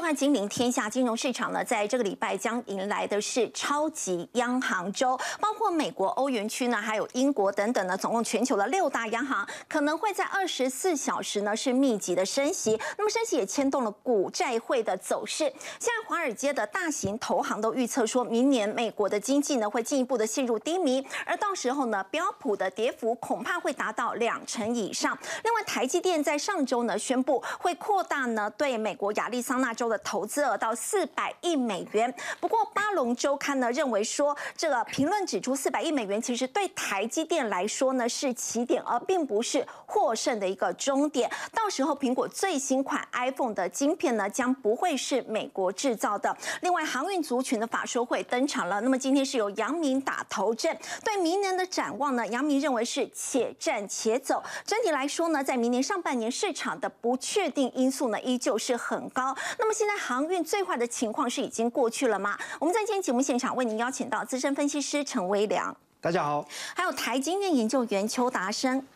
收看《金陵天下》，金融市场呢，在这个礼拜将迎来的是超级央行周，包括美国、欧元区呢，还有英国等等呢，总共全球的六大央行可能会在二十四小时呢是密集的升息。那么升息也牵动了股债汇的走势。现在华尔街的大型投行都预测说，明年美国的经济呢会进一步的陷入低迷，而到时候呢，标普的跌幅恐怕会达到两成以上。另外，台积电在上周呢宣布会扩大呢对美国亚利桑那。州的投资额到四百亿美元。不过，巴龙周刊呢认为说，这个评论指出，四百亿美元其实对台积电来说呢是起点，而并不是获胜的一个终点。到时候，苹果最新款 iPhone 的晶片呢将不会是美国制造的。另外，航运族群的法说会登场了。那么今天是由杨明打头阵，对明年的展望呢，杨明认为是且战且走。整体来说呢，在明年上半年市场的不确定因素呢依旧是很高。那么现在航运最坏的情况是已经过去了吗？我们在今天节目现场为您邀请到资深分析师陈威良，大家好；还有台经院研究员邱达生，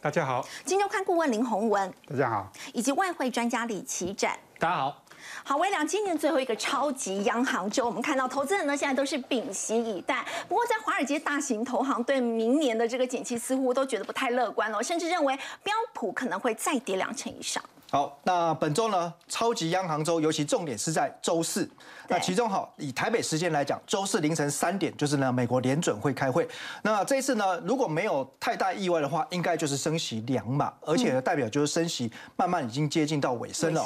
大家好；金周刊顾问林宏文，大家好；以及外汇专家李奇展，大家好。好，威良，今年最后一个超级央行周，我们看到投资人呢现在都是屏息以待。不过，在华尔街大型投行对明年的这个景气似乎都觉得不太乐观了，甚至认为标普可能会再跌两成以上。好，那本周呢，超级央行周，尤其重点是在周四。那其中哈，以台北时间来讲，周四凌晨三点就是呢，美国联准会开会。那这一次呢，如果没有太大意外的话，应该就是升息两码，而且呢，代表就是升息慢慢已经接近到尾声了。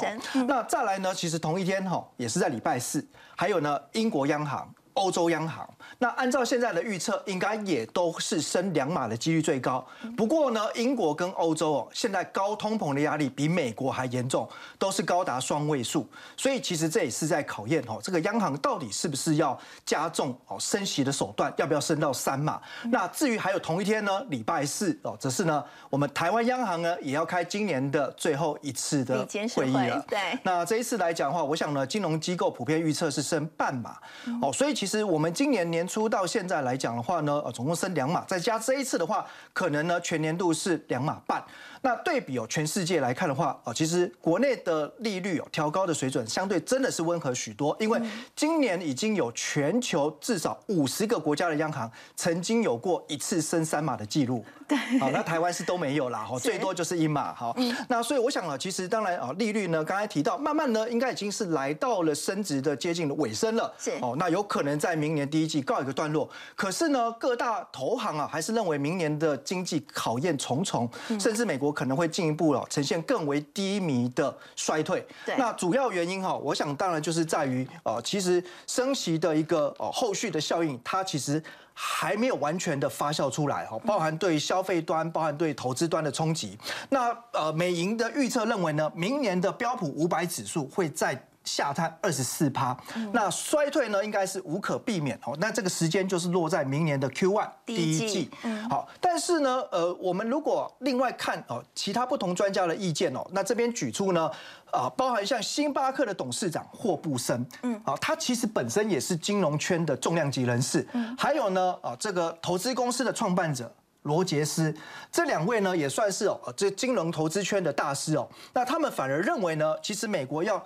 那再来呢，其实同一天哈，也是在礼拜四，还有呢，英国央行。欧洲央行，那按照现在的预测，应该也都是升两码的几率最高。不过呢，英国跟欧洲哦，现在高通膨的压力比美国还严重，都是高达双位数。所以其实这也是在考验哦，这个央行到底是不是要加重哦升息的手段，要不要升到三码？那至于还有同一天呢，礼拜四哦，则是呢，我们台湾央行呢也要开今年的最后一次的会议了。对，那这一次来讲的话，我想呢，金融机构普遍预测是升半码哦，所以。其实我们今年年出到现在来讲的话呢，呃，总共升两码，再加这一次的话，可能呢全年度是两码半。那对比哦，全世界来看的话，哦，其实国内的利率哦调高的水准相对真的是温和许多，因为今年已经有全球至少五十个国家的央行曾经有过一次升三码的记录。对，好，那台湾是都没有啦，哈，最多就是一码，哈，那所以我想啊，其实当然啊，利率呢，刚才提到，慢慢呢，应该已经是来到了升值的接近的尾声了。是，哦，那有可能。在明年第一季告一个段落，可是呢，各大投行啊，还是认为明年的经济考验重重，甚至美国可能会进一步了呈现更为低迷的衰退。那主要原因哈，我想当然就是在于哦，其实升息的一个哦后续的效应，它其实还没有完全的发酵出来哈，包含对消费端、包含对投资端的冲击。那呃，美银的预测认为呢，明年的标普五百指数会在。下探二十四趴，那衰退呢应该是无可避免哦。那这个时间就是落在明年的 Q one 第一季。好，但是呢，呃，我们如果另外看哦，其他不同专家的意见哦，那这边举出呢，啊，包含像星巴克的董事长霍布森，嗯，啊，他其实本身也是金融圈的重量级人士，嗯，还有呢，啊，这个投资公司的创办者罗杰斯，这两位呢也算是哦，这金融投资圈的大师哦。那他们反而认为呢，其实美国要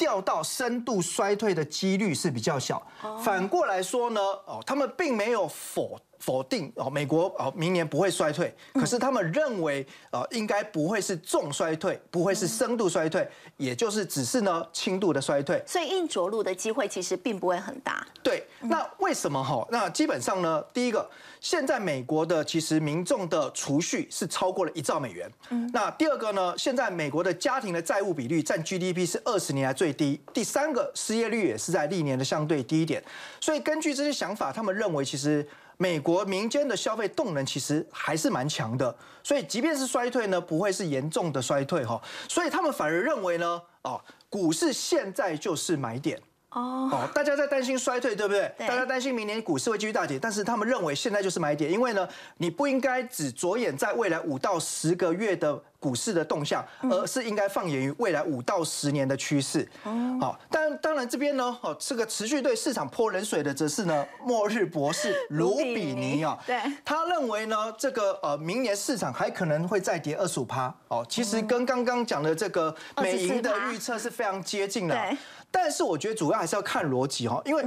掉到深度衰退的几率是比较小，反过来说呢，哦，他们并没有否。否定哦，美国哦，明年不会衰退。可是他们认为，呃，应该不会是重衰退，不会是深度衰退，也就是只是呢轻度的衰退。所以硬着陆的机会其实并不会很大。对，那为什么哈？那基本上呢，第一个，现在美国的其实民众的储蓄是超过了一兆美元。嗯。那第二个呢，现在美国的家庭的债务比率占 GDP 是二十年来最低。第三个，失业率也是在历年的相对低一点。所以根据这些想法，他们认为其实。美国民间的消费动能其实还是蛮强的，所以即便是衰退呢，不会是严重的衰退哈。所以他们反而认为呢，哦，股市现在就是买点哦。哦，大家在担心衰退，对不对？大家担心明年股市会继续大跌，但是他们认为现在就是买点，因为呢，你不应该只着眼在未来五到十个月的。股市的动向，而是应该放眼于未来五到十年的趋势。哦好，但当然这边呢，哦，这个持续对市场泼冷水的，则是呢，末日博士卢比尼啊。对，他认为呢，这个呃，明年市场还可能会再跌二十五趴。哦，其实跟刚刚讲的这个美银的预测是非常接近的。但是我觉得主要还是要看逻辑哈，因为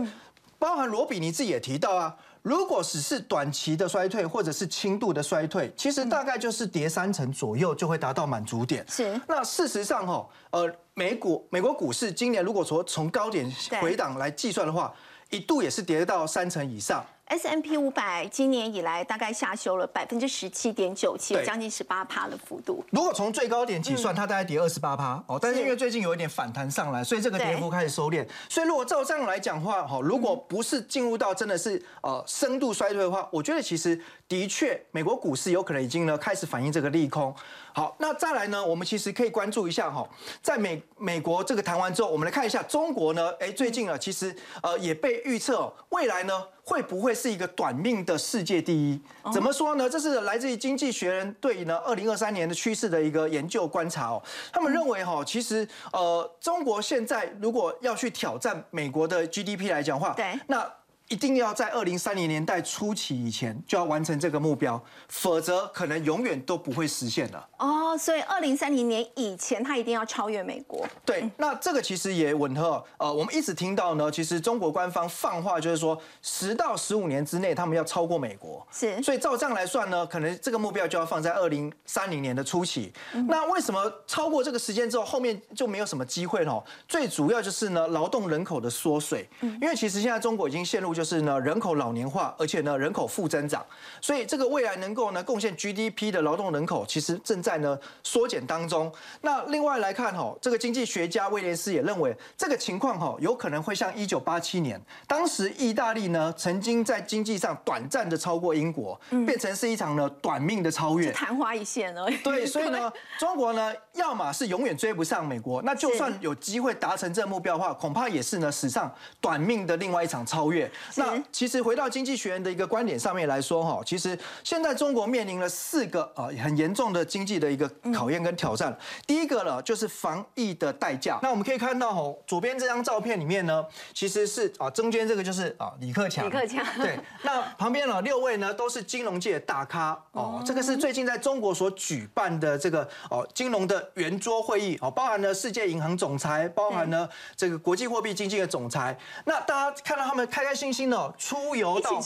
包含罗比你自己也提到啊，如果只是短期的衰退或者是轻度的衰退，其实大概就是跌三成左右就会达到满足点。是。那事实上哈，呃，美股美国股市今年如果说从高点回档来计算的话，一度也是跌到三成以上。S M P 五百今年以来大概下修了百分之十七点九七，将近十八趴的幅度。如果从最高点起算，它大概跌二十八趴哦。但是因为最近有一点反弹上来，所以这个跌幅开始收敛。所以如果照这样来讲话，哈，如果不是进入到真的是呃深度衰退的话，我觉得其实的确美国股市有可能已经呢开始反映这个利空。好，那再来呢，我们其实可以关注一下哈，在美美国这个谈完之后，我们来看一下中国呢，哎，最近啊，其实呃也被预测未来呢。会不会是一个短命的世界第一？怎么说呢？这是来自于《经济学人》对呢二零二三年的趋势的一个研究观察哦。他们认为哈，其实呃，中国现在如果要去挑战美国的 GDP 来讲话，对，那。一定要在二零三零年代初期以前就要完成这个目标，否则可能永远都不会实现了。哦，所以二零三零年以前，它一定要超越美国。对，那这个其实也吻合。呃，我们一直听到呢，其实中国官方放话就是说，十到十五年之内，他们要超过美国。是，所以照这样来算呢，可能这个目标就要放在二零三零年的初期。那为什么超过这个时间之后，后面就没有什么机会了？最主要就是呢，劳动人口的缩水。嗯因为其实现在中国已经陷入。就是呢，人口老年化，而且呢，人口负增长，所以这个未来能够呢贡献 GDP 的劳动人口，其实正在呢缩减当中。那另外来看哈，这个经济学家威廉斯也认为，这个情况哈有可能会像一九八七年，当时意大利呢曾经在经济上短暂的超过英国，变成是一场呢短命的超越，昙花一现而已。对，所以呢，中国呢，要么是永远追不上美国，那就算有机会达成这个目标的话，恐怕也是呢史上短命的另外一场超越。那其实回到经济学人的一个观点上面来说，哈，其实现在中国面临了四个啊很严重的经济的一个考验跟挑战。第一个呢，就是防疫的代价。那我们可以看到，哈，左边这张照片里面呢，其实是啊中间这个就是啊李克强。李克强。对。那旁边呢六位呢都是金融界的大咖哦。这个是最近在中国所举办的这个哦金融的圆桌会议哦，包含了世界银行总裁，包含了这个国际货币基金的总裁。那大家看到他们开开心心哦。出游到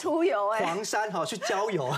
黄山哈去郊游，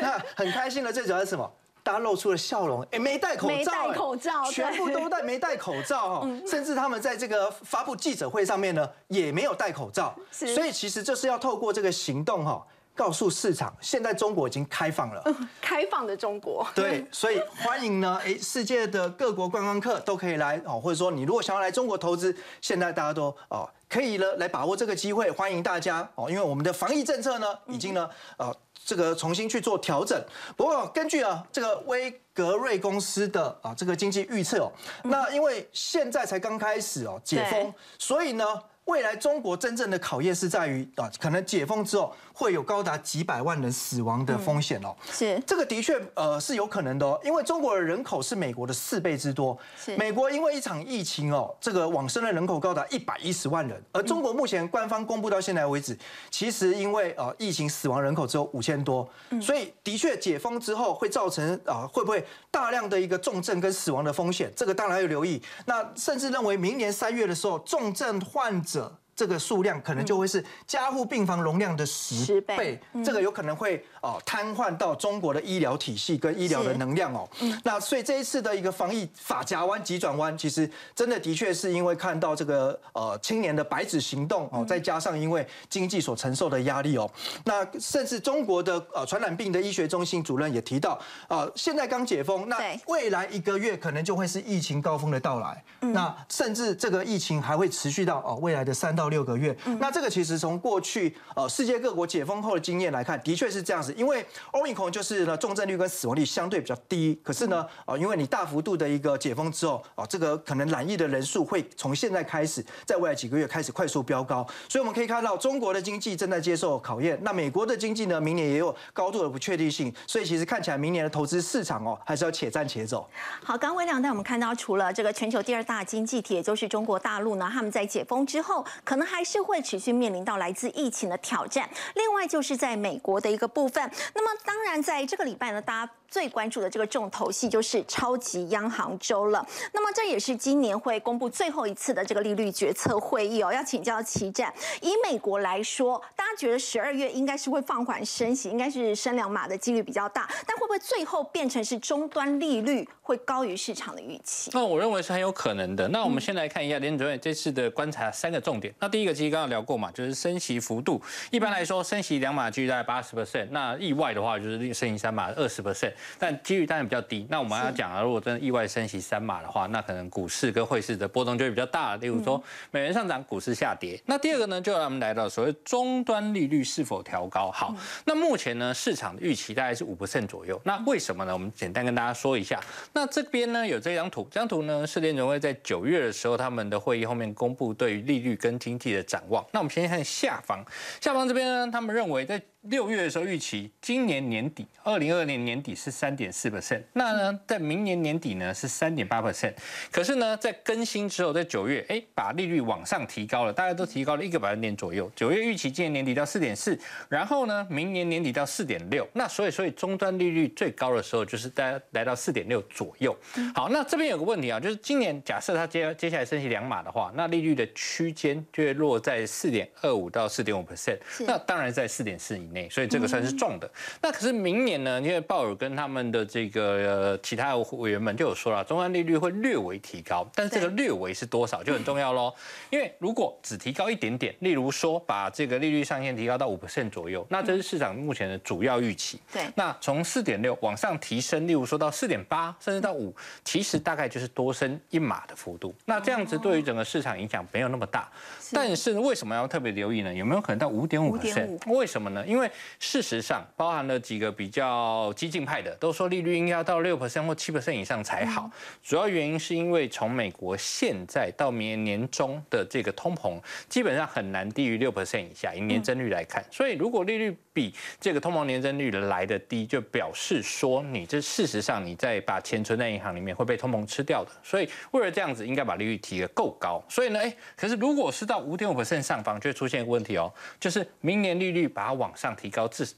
那很开心的。最主要是什么？大家露出了笑容，哎，没戴口罩，没戴口罩，全部都戴没戴口罩哈。甚至他们在这个发布记者会上面呢，也没有戴口罩。所以其实就是要透过这个行动哈，告诉市场，现在中国已经开放了，开放的中国。对，所以欢迎呢，哎，世界的各国观光客都可以来哦，或者说你如果想要来中国投资，现在大家都哦。可以呢，来把握这个机会，欢迎大家哦，因为我们的防疫政策呢，已经呢，呃，这个重新去做调整。不过根据啊，这个威格瑞公司的啊这个经济预测哦，那因为现在才刚开始哦解封，所以呢。未来中国真正的考验是在于啊，可能解封之后会有高达几百万人死亡的风险哦。是这个的确呃是有可能的哦，因为中国的人口是美国的四倍之多。是美国因为一场疫情哦，这个往生的人口高达一百一十万人，而中国目前官方公布到现在为止，其实因为呃疫情死亡人口只有五千多，所以的确解封之后会造成啊会不会大量的一个重症跟死亡的风险，这个当然要留意。那甚至认为明年三月的时候重症患者。这个数量可能就会是加护病房容量的十倍，这个有可能会哦瘫痪到中国的医疗体系跟医疗的能量哦。那所以这一次的一个防疫法夹弯急转弯，其实真的的确是因为看到这个呃青年的白纸行动哦，再加上因为经济所承受的压力哦，那甚至中国的呃传染病的医学中心主任也提到啊，现在刚解封，那未来一个月可能就会是疫情高峰的到来，那甚至这个疫情还会持续到哦未来的三到。六个月，那这个其实从过去呃世界各国解封后的经验来看，的确是这样子。因为 Omicron 就是呢重症率跟死亡率相对比较低，可是呢啊因为你大幅度的一个解封之后啊，这个可能染疫的人数会从现在开始，在未来几个月开始快速飙高。所以我们可以看到中国的经济正在接受考验，那美国的经济呢明年也有高度的不确定性，所以其实看起来明年的投资市场哦还是要且战且走。好，刚微亮带我们看到，除了这个全球第二大经济体，也就是中国大陆呢，他们在解封之后可。能还是会持续面临到来自疫情的挑战。另外就是在美国的一个部分，那么当然在这个礼拜呢，大家。最关注的这个重头戏就是超级央行周了。那么这也是今年会公布最后一次的这个利率决策会议哦。要请教齐战，以美国来说，大家觉得十二月应该是会放缓升息，应该是升两码的几率比较大，但会不会最后变成是终端利率会高于市场的预期？那我认为是很有可能的。那我们先来看一下联准会这次的观察三个重点。那第一个其实刚刚聊过嘛，就是升息幅度。一般来说，升息两码几率大概八十 percent，那意外的话就是升息三码二十 percent。但几率当然比较低。那我们要讲啊，如果真的意外升息三码的话，那可能股市跟汇市的波动就会比较大。例如说，美元上涨，股市下跌。那第二个呢，就让我们来到所谓终端利率是否调高。好，那目前呢，市场的预期大概是五 percent 左右。那为什么呢？我们简单跟大家说一下。那这边呢，有这张图，这张图呢是联准会在九月的时候他们的会议后面公布对于利率跟经济的展望。那我们先看下方，下方这边呢，他们认为在六月的时候预期，今年年底，二零二二年年底是三点四 percent，那呢，在明年年底呢是三点八 percent。可是呢，在更新之后，在九月，哎，把利率往上提高了，大家都提高了一个百分点左右。九月预期今年年底到四点四，然后呢，明年年底到四点六。那所以，所以终端利率最高的时候就是大家来到四点六左右。好，那这边有个问题啊，就是今年假设它接接下来升息两码的话，那利率的区间就会落在四点二五到四点五 percent。那当然在四点四以内。所以这个算是重的。那可是明年呢？因为鲍尔跟他们的这个其他委员们就有说了，中央利率会略微提高，但是这个略微是多少就很重要喽。因为如果只提高一点点，例如说把这个利率上限提高到五 percent 左右，那这是市场目前的主要预期。对。那从四点六往上提升，例如说到四点八，甚至到五，其实大概就是多升一码的幅度。那这样子对于整个市场影响没有那么大。但是为什么要特别留意呢？有没有可能到五点五 percent？为什么呢？因为事实上，包含了几个比较激进派的，都说利率应该要到六 percent 或七 percent 以上才好。主要原因是因为从美国现在到明年年中的这个通膨，基本上很难低于六 percent 以下，以年增率来看。所以如果利率比这个通膨年增率来的低，就表示说你这事实上你在把钱存在银行里面会被通膨吃掉的。所以为了这样子，应该把利率提得够高。所以呢，哎，可是如果是到五点五 percent 上方，就会出现一个问题哦，就是明年利率把它往上提高至。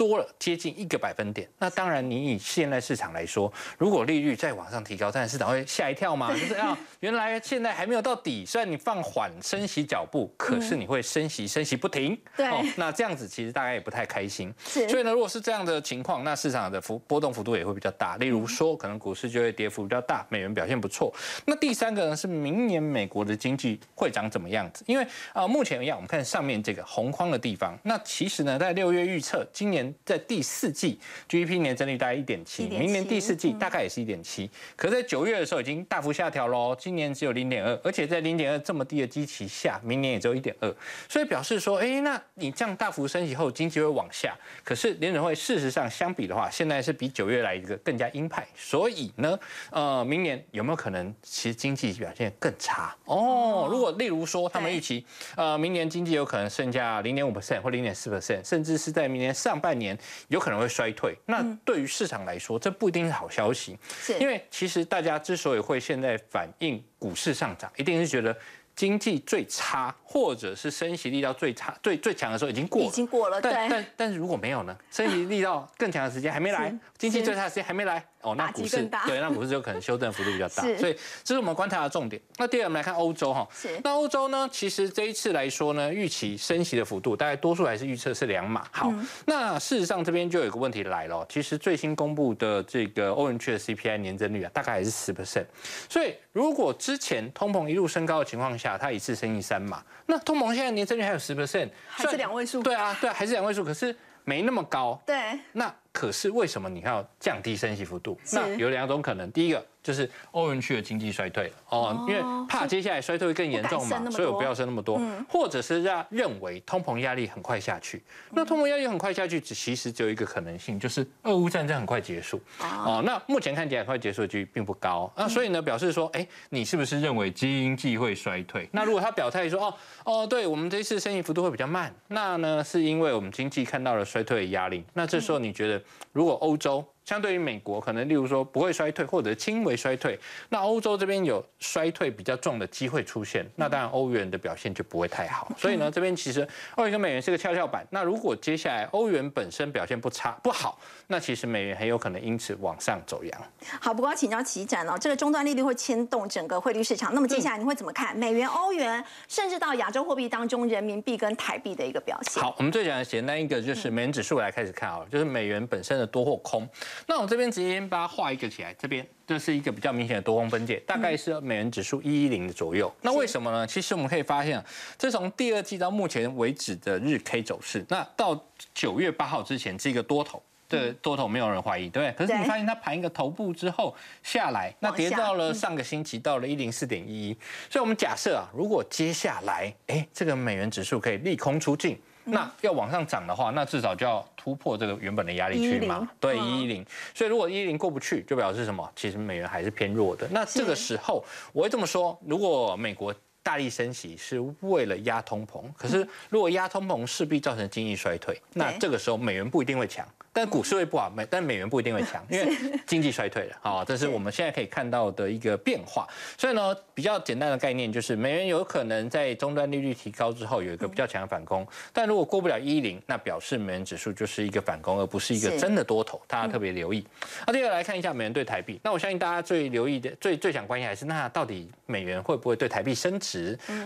多了接近一个百分点，那当然你以现在市场来说，如果利率再往上提高，当然市场会吓一跳嘛，就是啊，原来现在还没有到底，虽然你放缓升息脚步，可是你会升息升息不停，对，那这样子其实大家也不太开心，是，所以呢，如果是这样的情况，那市场的幅波动幅度也会比较大，例如说可能股市就会跌幅比较大，美元表现不错。那第三个呢是明年美国的经济会长怎么样子？因为啊，目前一样，我们看上面这个红框的地方，那其实呢，在六月预测今年。在第四季 GDP 年增率大概一点七，明年第四季大概也是一点七，可是在九月的时候已经大幅下调喽，今年只有零点二，而且在零点二这么低的基期下，明年也只有一点二，所以表示说，哎，那你这样大幅升息后，经济会往下。可是联准会事实上相比的话，现在是比九月来一个更加鹰派，所以呢，呃，明年有没有可能其实经济表现更差？哦，如果例如说他们预期，呃，明年经济有可能剩下零点五 percent 或零点四 percent，甚至是在明年上半年。有可能会衰退，那对于市场来说，这不一定是好消息。是，因为其实大家之所以会现在反映股市上涨，一定是觉得经济最差，或者是升息力道最差、最最强的时候已经过了。已经过了，但但但是如果没有呢？升息力道更强的时间还没来，经济最差的时间还没来。哦，那股市对，那股市就可能修正幅度比较大，所以这是我们观察的重点。那第二，我们来看欧洲哈，那欧洲呢，其实这一次来说呢，预期升息的幅度大概多数还是预测是两码。好，那事实上这边就有一个问题来了，其实最新公布的这个欧元区的 CPI 年增率啊，大概还是十 percent。所以如果之前通膨一路升高的情况下，它一次升一三码，那通膨现在年增率还有十 percent，还是两位数？对啊，对，还是两位数，可是没那么高。对，那。可是为什么你要降低升息幅度？那有两种可能，第一个就是欧元区的经济衰退了哦，因为怕接下来衰退会更严重嘛，所以我不要升那么多，嗯或者是让认为通膨压力很快下去。那通膨压力很快下去，只其实只有一个可能性，就是俄乌战争很快结束哦。那目前看起来快结束的几率并不高那所以呢，表示说，哎，你是不是认为经济会衰退？那如果他表态说，哦哦，对我们这次升息幅度会比较慢，那呢是因为我们经济看到了衰退的压力。那这时候你觉得？如果欧洲相对于美国，可能例如说不会衰退或者轻微衰退，那欧洲这边有衰退比较重的机会出现，那当然欧元的表现就不会太好。所以呢，这边其实欧元跟美元是个跷跷板。那如果接下来欧元本身表现不差不好，那其实美元很有可能因此往上走阳。好，不过要请教齐展哦，这个终端利率会牵动整个汇率市场。那么接下来你会怎么看美元、欧元，甚至到亚洲货币当中人民币跟台币的一个表现？好，我们最讲的简单一个就是美元指数来开始看好了，就是美元本身的多或空。那我这边直接把它画一个起来，这边这是一个比较明显的多空分界，大概是美元指数一一零的左右。那为什么呢？其实我们可以发现，这从第二季到目前为止的日 K 走势，那到九月八号之前是一个多头。的多头没有人怀疑，对？可是你发现它盘一个头部之后下来，那跌到了上个星期到了一零四点一一，所以我们假设啊，如果接下来哎这个美元指数可以利空出尽，那要往上涨的话，那至少就要突破这个原本的压力区嘛，对一一零。所以如果一一零过不去，就表示什么？其实美元还是偏弱的。那这个时候我会这么说：如果美国大力升息是为了压通膨，可是如果压通膨势必造成经济衰退，那这个时候美元不一定会强。但股市会不好，美但美元不一定会强，因为经济衰退了啊，这是我们现在可以看到的一个变化。所以呢，比较简单的概念就是，美元有可能在终端利率提高之后有一个比较强的反攻，但如果过不了一零，那表示美元指数就是一个反攻，而不是一个真的多头，大家特别留意。那接下来看一下美元对台币，那我相信大家最留意的、最最想关心还是那到底美元会不会对台币升值？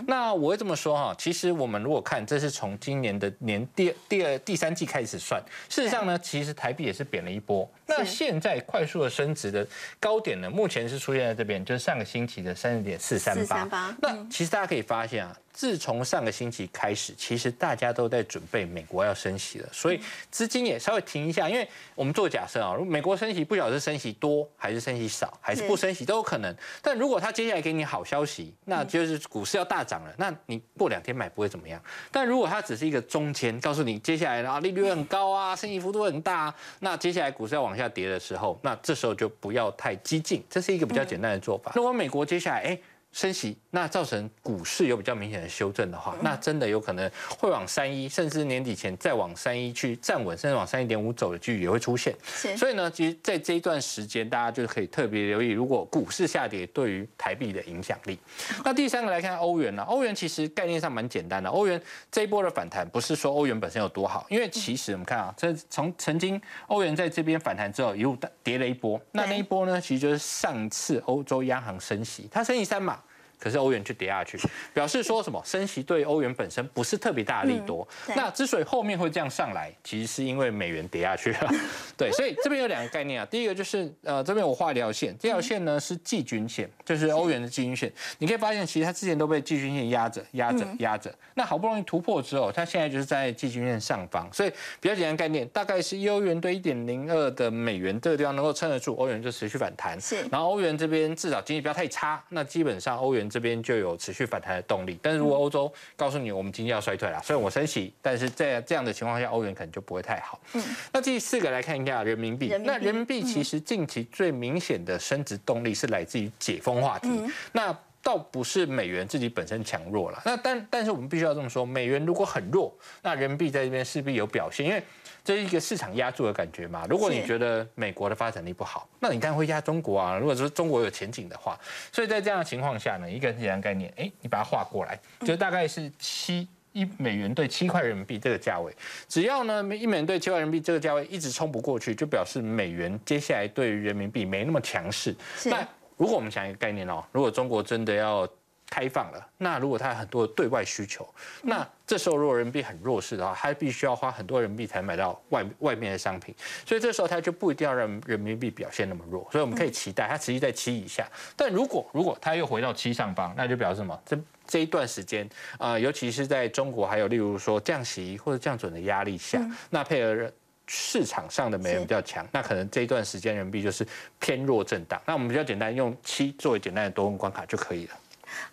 那我会这么说哈，其实我们如果看，这是从今年的年第第二第三季开始算，事实上呢。其实台币也是贬了一波，那现在快速的升值的高点呢，目前是出现在这边，就是上个星期的三十点四三八。那其实大家可以发现啊。自从上个星期开始，其实大家都在准备美国要升息了，所以资金也稍微停一下。因为我们做假设啊，如果美国升息，不晓得是升息多还是升息少，还是不升息都有可能。但如果他接下来给你好消息，那就是股市要大涨了，那你过两天买不会怎么样。但如果它只是一个中间，告诉你接下来啊利率很高啊，升息幅度很大，啊那接下来股市要往下跌的时候，那这时候就不要太激进，这是一个比较简单的做法。如果美国接下来哎。升息，那造成股市有比较明显的修正的话，那真的有可能会往三一，甚至年底前再往三一去站稳，甚至往三一点五走的几率也会出现。所以呢，其实在这一段时间，大家就可以特别留意，如果股市下跌对于台币的影响力。那第三个来看欧元呢？欧元其实概念上蛮简单的，欧元这一波的反弹不是说欧元本身有多好，因为其实我们看啊，这从曾经欧元在这边反弹之后一路跌了一波，那那一波呢，其实就是上次欧洲央行升息，它升息三码。可是欧元却跌下去，表示说什么？升息对欧元本身不是特别大的利多。那之所以后面会这样上来，其实是因为美元跌下去了。对，所以这边有两个概念啊。第一个就是呃，这边我画一条线，这条线呢是季均线，就是欧元的季均线。你可以发现，其实它之前都被季均线压着、压着、压着。那好不容易突破之后，它现在就是在季均线上方。所以比较简单概念，大概是欧元对一点零二的美元这个地方能够撑得住，欧元就持续反弹。是。然后欧元这边至少经济不要太差，那基本上欧元。这边就有持续反弹的动力，但是如果欧洲告诉你我们经济要衰退了，所以我升息，但是在这样的情况下，欧元可能就不会太好。嗯，那第四个来看一下人民币，那人民币其实近期最明显的升值动力是来自于解封话题，那倒不是美元自己本身强弱了，那但但是我们必须要这么说，美元如果很弱，那人民币在这边势必有表现，因为。这是一个市场压住的感觉嘛？如果你觉得美国的发展力不好，那你当然会压中国啊。如果说中国有前景的话，所以在这样的情况下呢，一个简单概念，哎，你把它画过来，就大概是七一美元兑七块人民币这个价位。只要呢一美元兑七块人民币这个价位一直冲不过去，就表示美元接下来对于人民币没那么强势。那如果我们想一个概念哦，如果中国真的要开放了，那如果它有很多的对外需求，那这时候如果人民币很弱势的话，它必须要花很多人民币才买到外外面的商品，所以这时候它就不一定要让人民币表现那么弱，所以我们可以期待它持续在七以下。但如果如果它又回到七上方，那就表示什么？这这一段时间啊，尤其是在中国还有例如说降息或者降准的压力下，那配合市场上的美元比较强，那可能这一段时间人民币就是偏弱震荡。那我们比较简单用七作为简单的多空关卡就可以了。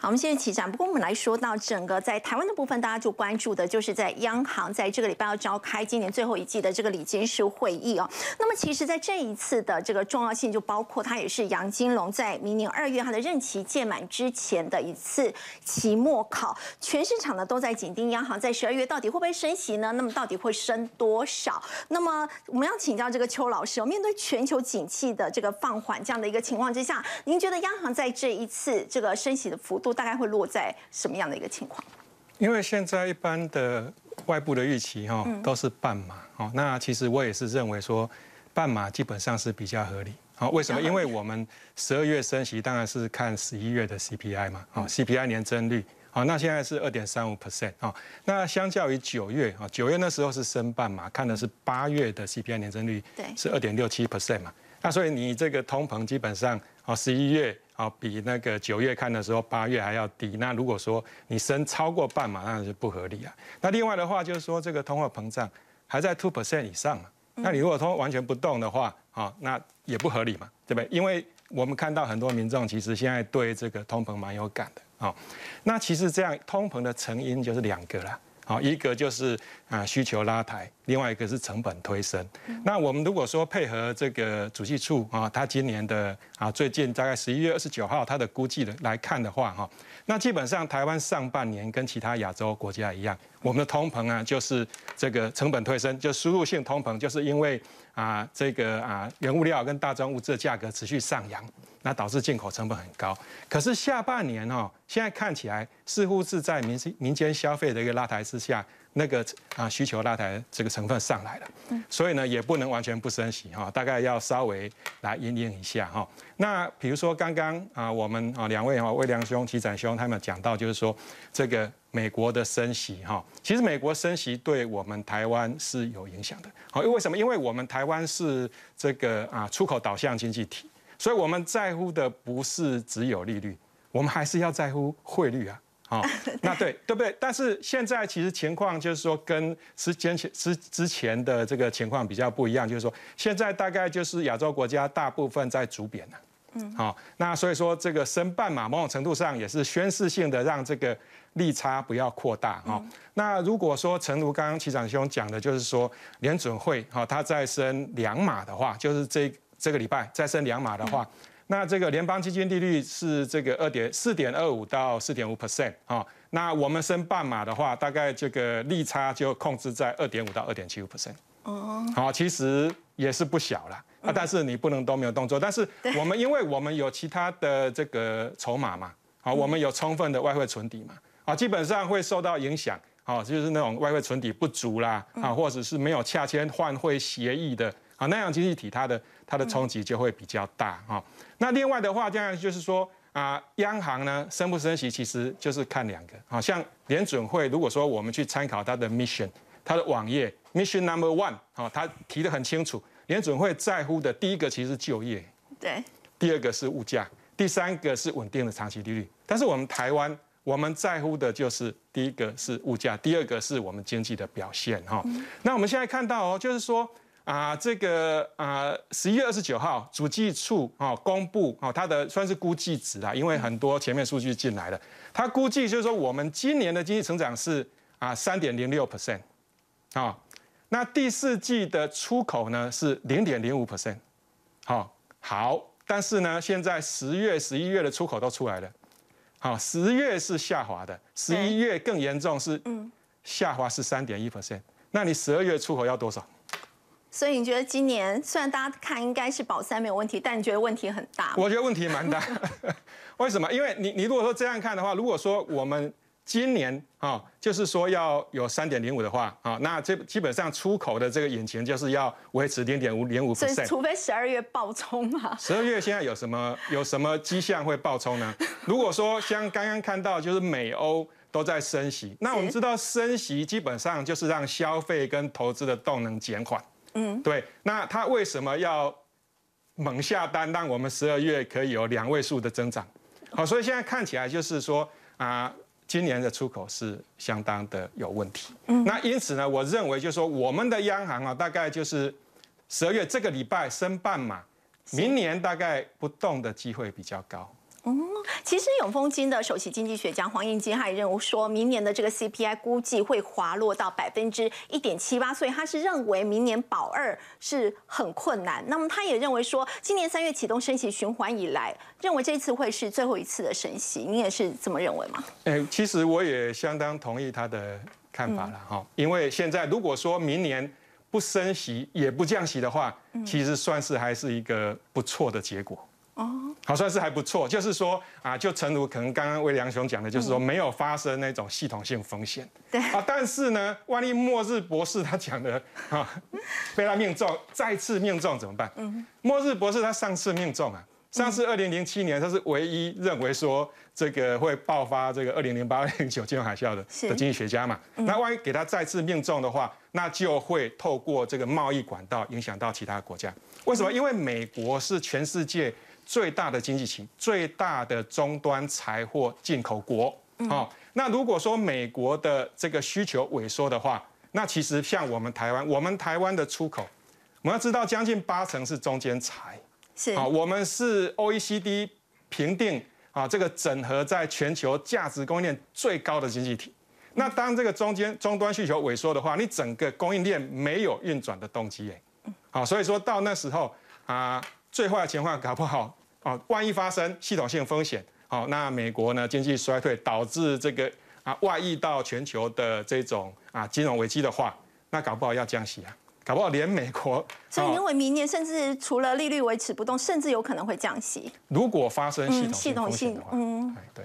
好，我们现在起展。不过我们来说到整个在台湾的部分，大家就关注的就是在央行在这个礼拜要召开今年最后一季的这个理监事会议哦。那么其实，在这一次的这个重要性，就包括它也是杨金龙在明年二月他的任期届满之前的一次期末考。全市场呢都在紧盯央行在十二月到底会不会升息呢？那么到底会升多少？那么我们要请教这个邱老师哦，面对全球景气的这个放缓这样的一个情况之下，您觉得央行在这一次这个升息的幅度大概会落在什么样的一个情况？因为现在一般的外部的预期哈都是半码哦，那其实我也是认为说半码基本上是比较合理。好，为什么？因为我们十二月升息当然是看十一月的 CPI 嘛，哦，CPI 年增率，好，那现在是二点三五 percent 啊，那相较于九月啊，九月那时候是升半码，看的是八月的 CPI 年增率，对，是二点六七 percent 嘛，那所以你这个通膨基本上啊，十一月。啊，比那个九月看的时候，八月还要低。那如果说你升超过半嘛，那是不合理啊。那另外的话就是说，这个通货膨胀还在 two percent 以上嘛。那你如果通完全不动的话，啊，那也不合理嘛，对不对？因为我们看到很多民众其实现在对这个通膨蛮有感的啊。那其实这样通膨的成因就是两个啦。好，一个就是啊需求拉抬，另外一个是成本推升。那我们如果说配合这个主计处啊，它今年的啊最近大概十一月二十九号它的估计的来看的话哈，那基本上台湾上半年跟其他亚洲国家一样，我们的通膨啊就是这个成本推升，就输入性通膨，就是因为啊这个啊原物料跟大宗物质的价格持续上扬。那导致进口成本很高，可是下半年哦，现在看起来似乎是在民民间消费的一个拉抬之下，那个啊需求拉抬这个成分上来了，所以呢也不能完全不升息哈，大概要稍微来应应一下哈。那比如说刚刚啊我们啊两位哈魏良兄、齐展兄他们讲到，就是说这个美国的升息哈，其实美国升息对我们台湾是有影响的，好，因为什么？因为我们台湾是这个啊出口导向经济体。所以我们在乎的不是只有利率，我们还是要在乎汇率啊。好，那对对不对？但是现在其实情况就是说，跟之前之之前的这个情况比较不一样，就是说现在大概就是亚洲国家大部分在逐贬了。嗯，好，那所以说这个升半嘛某种程度上也是宣示性的，让这个利差不要扩大。哈，那如果说诚如刚刚齐长兄讲的，就是说联准会哈，它再升两码的话，就是这。这个礼拜再升两码的话，那这个联邦基金利率是这个二点四点二五到四点五 percent 啊。那我们升半码的话，大概这个利差就控制在二点五到二点七五 percent。哦，好，其实也是不小了啊。但是你不能都没有动作。但是我们因为我们有其他的这个筹码嘛，好，我们有充分的外汇存底嘛，啊，基本上会受到影响。啊，就是那种外汇存底不足啦，啊，或者是没有洽签换汇协议的。啊，那样经济体它的它的冲击就会比较大哈。那另外的话，这样就是说啊，央行呢升不升息，其实就是看两个。好像联准会，如果说我们去参考它的 mission，它的网页 mission number one，好，它提的很清楚，联准会在乎的第一个其实是就业，对，第二个是物价，第三个是稳定的长期利率。但是我们台湾，我们在乎的就是第一个是物价，第二个是我们经济的表现哈。那我们现在看到哦，就是说。啊，这个啊，十一月二十九号，主计处啊公布啊，它的算是估计值啦，因为很多前面数据进来了，它估计就是说，我们今年的经济成长是啊三点零六 percent，啊，那第四季的出口呢是零点零五 percent，好，好，但是呢，现在十月、十一月的出口都出来了，好，十月是下滑的，十一月更严重是下滑是三点一 percent，那你十二月出口要多少？所以你觉得今年虽然大家看应该是保三没有问题，但你觉得问题很大？我觉得问题蛮大。为什么？因为你你如果说这样看的话，如果说我们今年啊，就是说要有三点零五的话啊，那这基本上出口的这个引擎就是要维持零点五零五 percent。除非十二月爆冲嘛。十二月现在有什么有什么迹象会爆冲呢？如果说像刚刚看到就是美欧都在升息，那我们知道升息基本上就是让消费跟投资的动能减缓。嗯，对，那它为什么要猛下单，让我们十二月可以有两位数的增长？好，所以现在看起来就是说啊，今年的出口是相当的有问题。嗯，那因此呢，我认为就是说，我们的央行啊，大概就是十二月这个礼拜升半码，明年大概不动的机会比较高。其实永丰金的首席经济学家黄燕金他也认为说，明年的这个 CPI 估计会滑落到百分之一点七八，所以他是认为明年保二是很困难。那么他也认为说，今年三月启动升息循环以来，认为这次会是最后一次的升息，你也是这么认为吗？哎，其实我也相当同意他的看法了哈，因为现在如果说明年不升息也不降息的话，其实算是还是一个不错的结果。哦，好，算是还不错。就是说啊，就诚如可能刚刚魏良雄讲的，就是说没有发生那种系统性风险。对啊，但是呢，万一末日博士他讲的啊，被他 命中，再次命中怎么办？嗯，末日博士他上次命中啊，上次二零零七年他是唯一认为说这个会爆发这个二零零八、二零零九金融海啸的的经济学家嘛。那万一给他再次命中的话，那就会透过这个贸易管道影响到其他国家。为什么？因为美国是全世界。最大的经济体，最大的终端财货进口国，好，那如果说美国的这个需求萎缩的话，那其实像我们台湾，我们台湾的出口，我们要知道将近八成是中间材，是。啊，我们是 OECD 评定啊，这个整合在全球价值供应链最高的经济体。那当这个中间终端需求萎缩的话，你整个供应链没有运转的动机，哎，好，所以说到那时候啊。最坏的情况搞不好哦，万一发生系统性风险，好，那美国呢经济衰退导致这个啊外溢到全球的这种啊金融危机的话，那搞不好要降息啊，搞不好连美国。所以你认为明年甚至除了利率维持不动，甚至有可能会降息？如果发生系统性的话，嗯，对。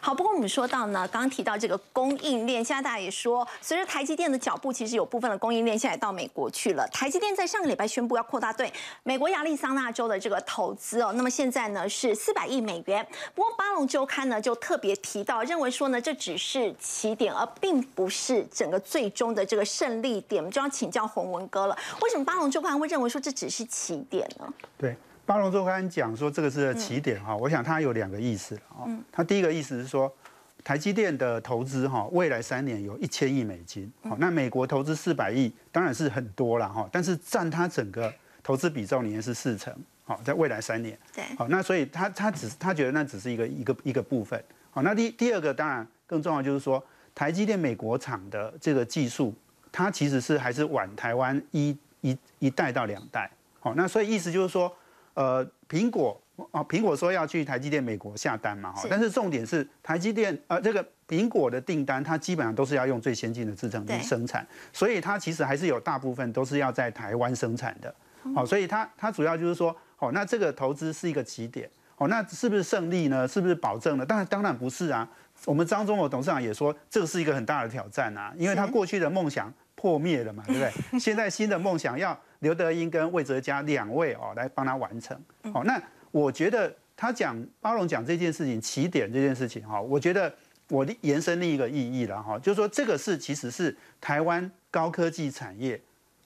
好，不过我们说到呢，刚刚提到这个供应链，现在大家也说，随着台积电的脚步，其实有部分的供应链现在到美国去了。台积电在上个礼拜宣布要扩大对美国亚利桑那州的这个投资哦，那么现在呢是四百亿美元。不过巴龙周刊呢就特别提到，认为说呢这只是起点，而并不是整个最终的这个胜利点。我们就要请教洪文哥了，为什么巴龙周刊会认为说这只是起点呢？对。巴龙周刊讲说这个是起点哈，我想它有两个意思啊。它第一个意思是说，台积电的投资哈，未来三年有一千亿美金。好，那美国投资四百亿，当然是很多了哈，但是占它整个投资比重里面是四成。好，在未来三年。对。好，那所以他他只他觉得那只是一个一个一个部分。好，那第第二个当然更重要就是说，台积电美国厂的这个技术，它其实是还是晚台湾一一一代到两代。好，那所以意思就是说。呃，苹果啊，苹果说要去台积电美国下单嘛，哈，但是重点是台积电呃，这个苹果的订单，它基本上都是要用最先进的制程去生产，所以它其实还是有大部分都是要在台湾生产的，好，所以它它主要就是说，好，那这个投资是一个起点，好，那是不是胜利呢？是不是保证了？当然当然不是啊，我们张忠谋董事长也说，这个是一个很大的挑战啊，因为他过去的梦想破灭了嘛，对不对？现在新的梦想要。刘德英跟魏哲嘉两位哦来帮他完成，好，那我觉得他讲巴龙讲这件事情起点这件事情哈，我觉得我的延伸另一个意义了哈，就是说这个是其实是台湾高科技产业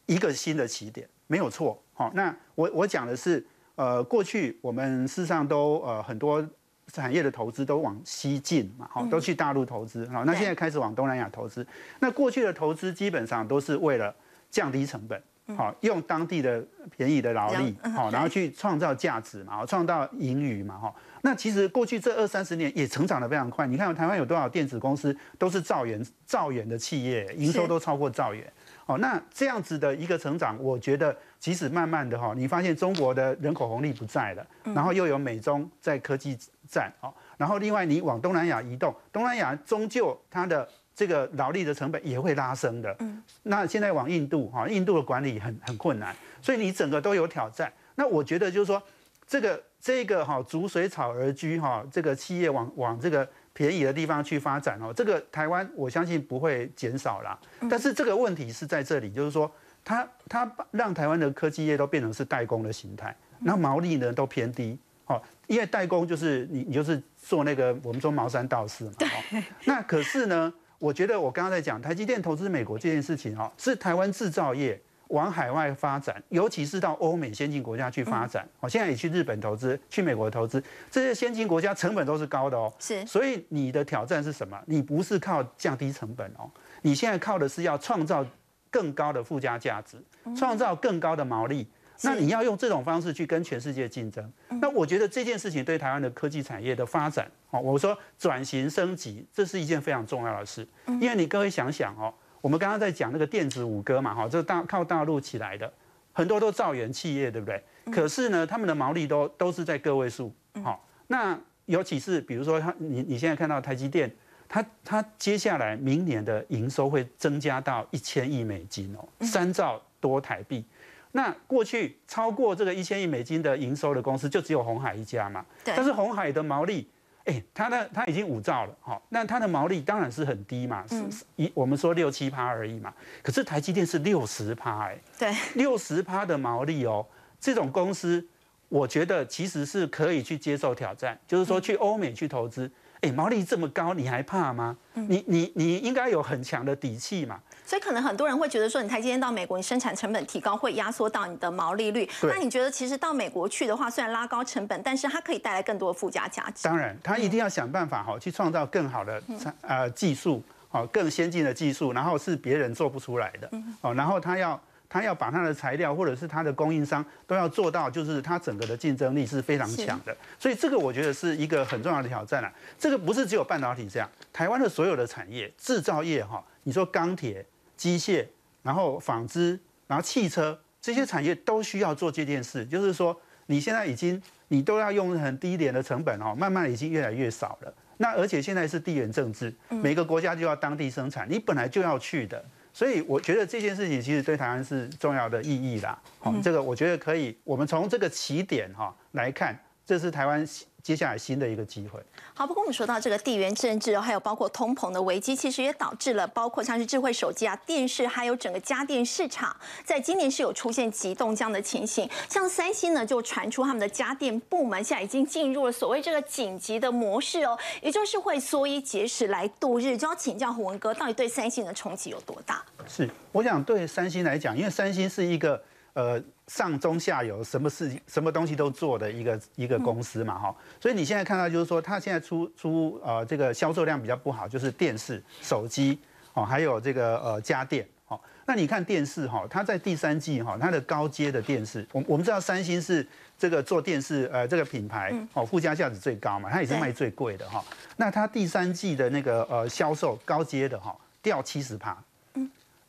一个新的起点，没有错，好，那我我讲的是呃过去我们事实上都呃很多产业的投资都往西进嘛，好，都去大陆投资，好，那现在开始往东南亚投资，那过去的投资基本上都是为了降低成本。好，用当地的便宜的劳力，好，然后去创造价值嘛，创造盈余嘛，哈。那其实过去这二三十年也成长的非常快。你看台湾有多少电子公司都是兆元兆元的企业，营收都超过兆元。哦，那这样子的一个成长，我觉得即使慢慢的哈，你发现中国的人口红利不在了，然后又有美中在科技战，哦，然后另外你往东南亚移动，东南亚终究它的。这个劳力的成本也会拉升的。嗯，那现在往印度哈，印度的管理很很困难，所以你整个都有挑战。那我觉得就是说，这个这个哈，逐水草而居哈，这个企业往往这个便宜的地方去发展哦，这个台湾我相信不会减少啦。但是这个问题是在这里，就是说，它它让台湾的科技业都变成是代工的形态，那毛利呢都偏低。哦，因为代工就是你你就是做那个我们说毛三道四嘛。对。那可是呢？我觉得我刚刚在讲台积电投资美国这件事情哦，是台湾制造业往海外发展，尤其是到欧美先进国家去发展。哦，现在也去日本投资，去美国投资，这些先进国家成本都是高的哦。是。所以你的挑战是什么？你不是靠降低成本哦，你现在靠的是要创造更高的附加价值，创造更高的毛利，那你要用这种方式去跟全世界竞争。那我觉得这件事情对台湾的科技产业的发展，哦，我说转型升级，这是一件非常重要的事。因为你各位想想哦，我们刚刚在讲那个电子五哥嘛，哈，这大靠大陆起来的，很多都造园企业，对不对？可是呢，他们的毛利都都是在个位数。好，那尤其是比如说，他你你现在看到台积电。它它接下来明年的营收会增加到一千亿美金哦，三兆多台币。那过去超过这个一千亿美金的营收的公司就只有红海一家嘛。但是红海的毛利，哎，它的它已经五兆了，哈，那它的毛利当然是很低嘛，是一我们说六七趴而已嘛。可是台积电是六十趴，哎，对，六十趴的毛利哦，这种公司，我觉得其实是可以去接受挑战，就是说去欧美去投资。哎，毛利这么高，你还怕吗？你你你应该有很强的底气嘛。所以可能很多人会觉得说，你台积电到美国，你生产成本提高会压缩到你的毛利率。那你觉得其实到美国去的话，虽然拉高成本，但是它可以带来更多的附加价值。当然，它一定要想办法哈，去创造更好的呃技术，好，更先进的技术，然后是别人做不出来的哦，然后它要。他要把他的材料或者是他的供应商都要做到，就是他整个的竞争力是非常强的。所以这个我觉得是一个很重要的挑战了。这个不是只有半导体这样，台湾的所有的产业，制造业哈，你说钢铁、机械，然后纺织，然后汽车这些产业都需要做这件事。就是说，你现在已经你都要用很低廉的成本哦，慢慢已经越来越少了。那而且现在是地缘政治，每个国家就要当地生产，你本来就要去的。所以我觉得这件事情其实对台湾是重要的意义啦。好，这个我觉得可以，我们从这个起点哈来看，这是台湾。接下来新的一个机会。好，不过我们说到这个地缘政治，还有包括通膨的危机，其实也导致了包括像是智慧手机啊、电视，还有整个家电市场，在今年是有出现急冻这样的情形。像三星呢，就传出他们的家电部门现在已经进入了所谓这个紧急的模式哦，也就是会缩衣节食来度日。就要请教胡文哥，到底对三星的冲击有多大？是，我想对三星来讲，因为三星是一个呃。上中下游什么事情、什么东西都做的一个一个公司嘛，哈，所以你现在看到就是说，它现在出出呃这个销售量比较不好，就是电视、手机哦，还有这个呃家电哦。那你看电视哈，它在第三季哈，它的高阶的电视，我我们知道三星是这个做电视呃这个品牌哦，附加价值最高嘛，它也是卖最贵的哈。那它第三季的那个呃销售高阶的哈掉七十趴。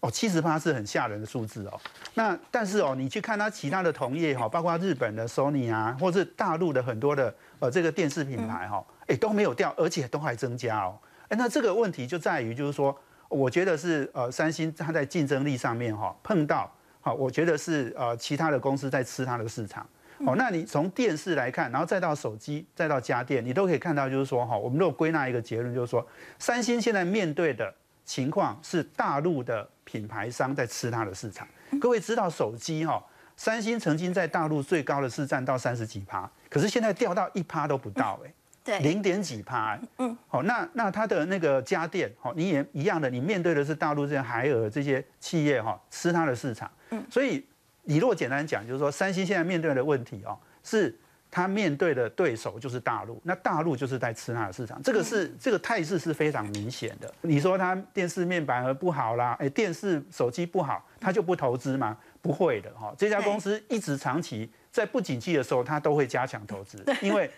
哦，七十八是很吓人的数字哦。那但是哦，你去看它其他的同业哈，包括日本的 Sony 啊，或是大陆的很多的呃这个电视品牌哈，哎都没有掉，而且都还增加哦。哎，那这个问题就在于就是说，我觉得是呃三星它在竞争力上面哈碰到好，我觉得是呃其他的公司在吃它的市场。哦，那你从电视来看，然后再到手机，再到家电，你都可以看到就是说哈，我们如果归纳一个结论，就是说三星现在面对的。情况是大陆的品牌商在吃它的市场。各位知道手机哈，三星曾经在大陆最高的市占到三十几趴，可是现在掉到一趴都不到哎，对，零点几趴。嗯，好，那那它的那个家电，好，你也一样的，你面对的是大陆这些海尔这些企业哈，吃它的市场。嗯，所以你如果简单讲，就是说三星现在面对的问题哦，是。他面对的对手就是大陆，那大陆就是在吃它的市场，这个是这个态势是非常明显的。你说它电视面板而不好啦，哎，电视手机不好，它就不投资吗？不会的哈，这家公司一直长期在不景气的时候，它都会加强投资，因为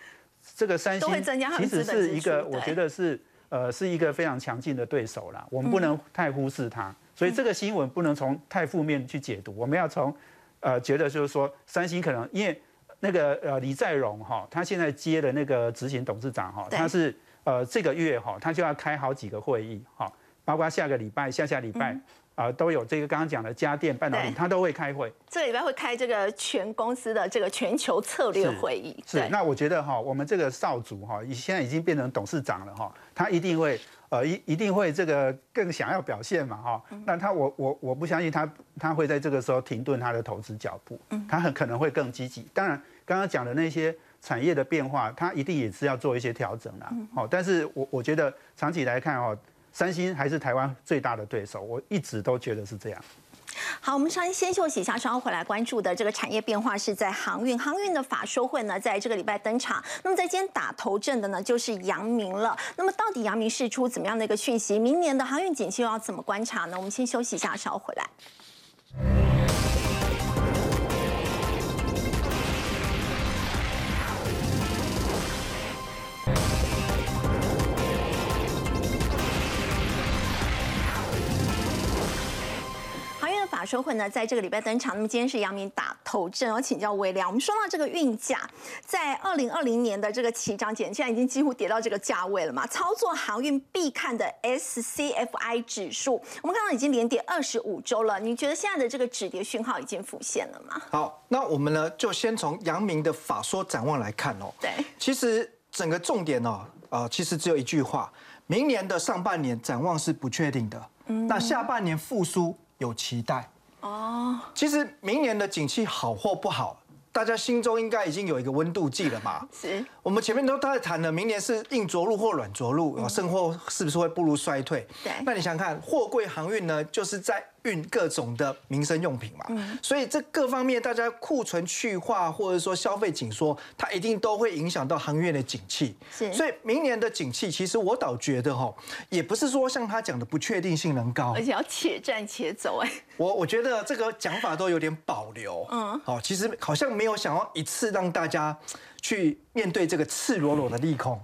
这个三星其实是一个，我觉得是呃是一个非常强劲的对手啦，我们不能太忽视它，所以这个新闻不能从太负面去解读，我们要从呃觉得就是说三星可能因为。那个呃李在镕哈，他现在接了那个执行董事长哈，他是呃这个月哈，他就要开好几个会议哈，包括下个礼拜、下下礼拜啊都有这个刚刚讲的家电半导体，他都会开会。这个礼拜会开这个全公司的这个全球策略会议。是，那我觉得哈，我们这个少主哈，现在已经变成董事长了哈，他一定会呃一一定会这个更想要表现嘛哈。那他我我我不相信他他会在这个时候停顿他的投资脚步，他很可能会更积极。当然。刚刚讲的那些产业的变化，它一定也是要做一些调整啦。好，但是我我觉得长期来看哦，三星还是台湾最大的对手，我一直都觉得是这样。好，我们稍先休息一下，稍后回来关注的这个产业变化是在航运，航运的法说会呢，在这个礼拜登场。那么在今天打头阵的呢，就是阳明了。那么到底阳明释出怎么样的一个讯息？明年的航运景气又要怎么观察呢？我们先休息一下，稍后回来。说会呢，在这个礼拜登场。那么今天是阳明打头阵，我请教微良。我们说到这个运价，在二零二零年的这个起涨点，现在已经几乎跌到这个价位了嘛？操作航运必看的 SCFI 指数，我们看到已经连跌二十五周了。你觉得现在的这个止跌讯号已经浮现了吗？好，那我们呢就先从阳明的法说展望来看哦。对，其实整个重点哦，呃，其实只有一句话。明年的上半年展望是不确定的，那下半年复苏有期待。哦，其实明年的景气好或不好，大家心中应该已经有一个温度计了嘛。是。我们前面都在谈了，明年是硬着陆或软着陆，甚或是不是会步入衰退？对。那你想看货柜航运呢？就是在。运各种的民生用品嘛，所以这各方面大家库存去化或者说消费紧缩，它一定都会影响到航运的景气。是，所以明年的景气，其实我倒觉得哈，也不是说像他讲的不确定性能高，而且要且战且走哎。我我觉得这个讲法都有点保留。嗯，好，其实好像没有想要一次让大家去面对这个赤裸裸的利空。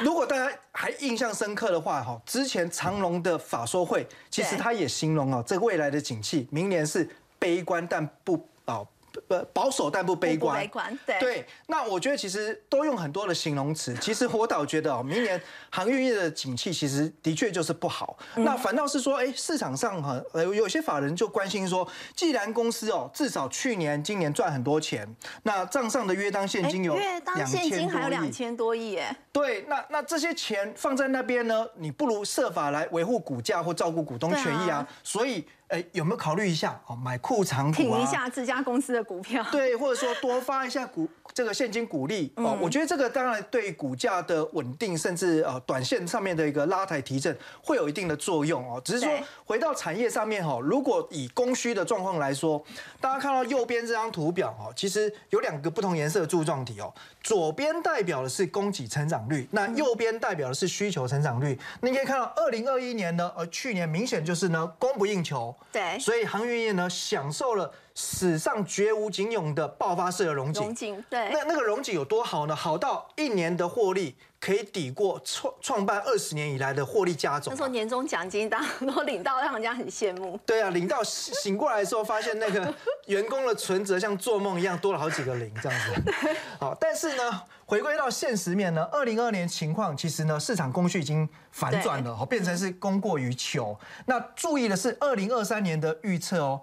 如果大家还印象深刻的话，哈，之前长隆的法说会，其实他也形容哦，这未来的景气，明年是悲观但不啊。呃，保守但不悲观。悲观，对。对，那我觉得其实都用很多的形容词。其实 我倒觉得哦，明年航运业的景气其实的确就是不好。那反倒是说，哎，市场上很，呃，有些法人就关心说，既然公司哦，至少去年、今年赚很多钱，那账上的约当现金有两千还有两千多亿，哎。对，那那这些钱放在那边呢，你不如设法来维护股价或照顾股东权益啊。所以。哎，有没有考虑一下哦，买库藏股挺一下自家公司的股票？对，或者说多发一下股这个现金股利哦。我觉得这个当然对股价的稳定，甚至呃短线上面的一个拉抬提振会有一定的作用哦。只是说回到产业上面哈，如果以供需的状况来说，大家看到右边这张图表哦，其实有两个不同颜色的柱状体哦。左边代表的是供给成长率，那右边代表的是需求成长率。你可以看到，二零二一年呢，呃，去年明显就是呢供不应求，对，所以航运业呢享受了。史上绝无仅有的爆发式的融景，融景对，那那个融景有多好呢？好到一年的获利可以抵过创创办二十年以来的获利加总。那时候年终奖金大家都领到，让人家很羡慕。对啊，领到醒过来的时候，发现那个 员工的存折像做梦一样多了好几个零这样子。好，但是呢，回归到现实面呢，二零二年情况其实呢，市场供需已经反转了，哦，变成是供过于求。那注意的是二零二三年的预测哦。